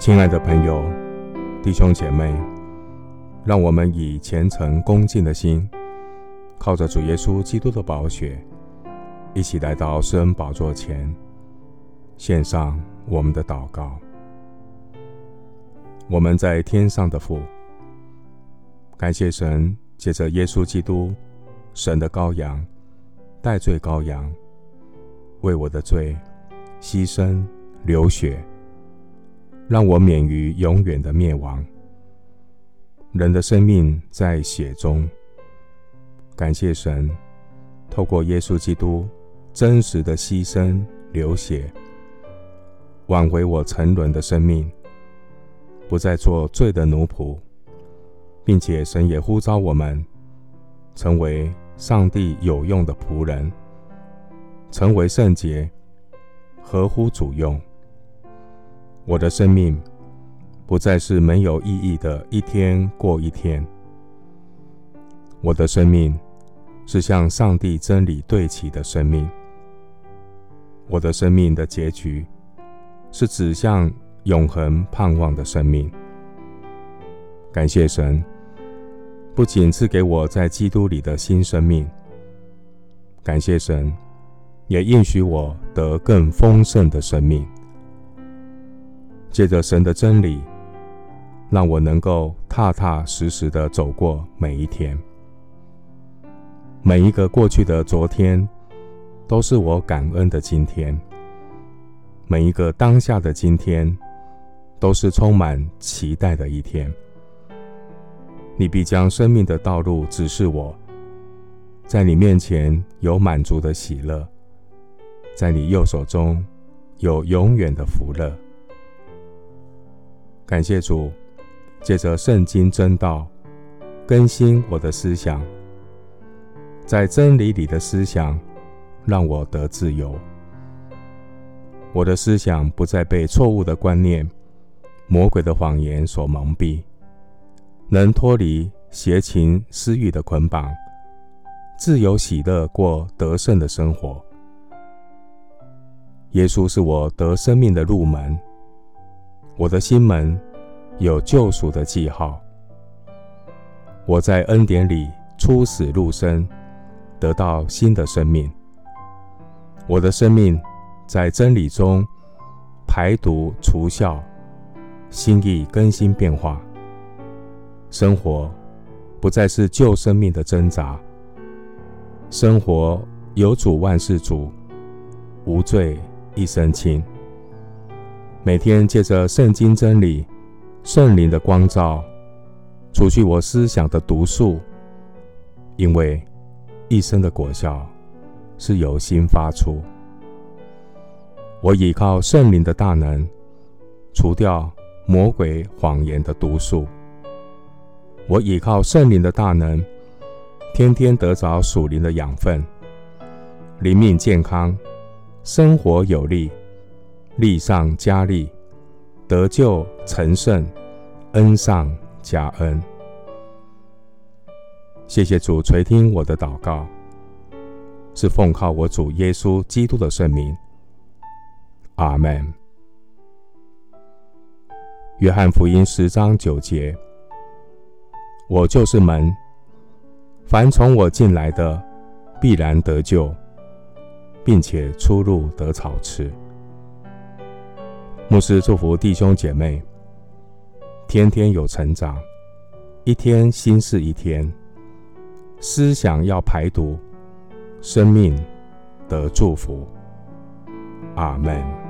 亲爱的朋友、弟兄姐妹，让我们以虔诚恭敬的心，靠着主耶稣基督的宝血，一起来到施恩宝座前，献上我们的祷告。我们在天上的父，感谢神借着耶稣基督，神的羔羊，代罪羔羊，为我的罪牺牲流血。让我免于永远的灭亡。人的生命在血中，感谢神，透过耶稣基督真实的牺牲流血，挽回我沉沦的生命，不再做罪的奴仆，并且神也呼召我们成为上帝有用的仆人，成为圣洁，合乎主用。我的生命不再是没有意义的一天过一天。我的生命是向上帝真理对齐的生命。我的生命的结局是指向永恒盼望的生命。感谢神，不仅赐给我在基督里的新生命，感谢神，也应许我得更丰盛的生命。借着神的真理，让我能够踏踏实实的走过每一天。每一个过去的昨天，都是我感恩的今天。每一个当下的今天，都是充满期待的一天。你必将生命的道路指示我，在你面前有满足的喜乐，在你右手中有永远的福乐。感谢主，借着圣经真道更新我的思想，在真理里的思想让我得自由。我的思想不再被错误的观念、魔鬼的谎言所蒙蔽，能脱离邪情私欲的捆绑，自由喜乐过得胜的生活。耶稣是我得生命的入门。我的心门有救赎的记号，我在恩典里出死入生，得到新的生命。我的生命在真理中排毒除酵，心意更新变化，生活不再是旧生命的挣扎，生活有主万事足，无罪一身轻。每天借着圣经真理、圣灵的光照，除去我思想的毒素，因为一生的果效是由心发出。我倚靠圣灵的大能，除掉魔鬼谎言的毒素。我倚靠圣灵的大能，天天得着属灵的养分，灵命健康，生活有力。力上加力，得救成圣，恩上加恩。谢谢主垂听我的祷告，是奉靠我主耶稣基督的圣名。阿门。约翰福音十章九节：我就是门，凡从我进来的，必然得救，并且出入得草吃。牧师祝福弟兄姐妹，天天有成长，一天新似一天。思想要排毒，生命得祝福。阿门。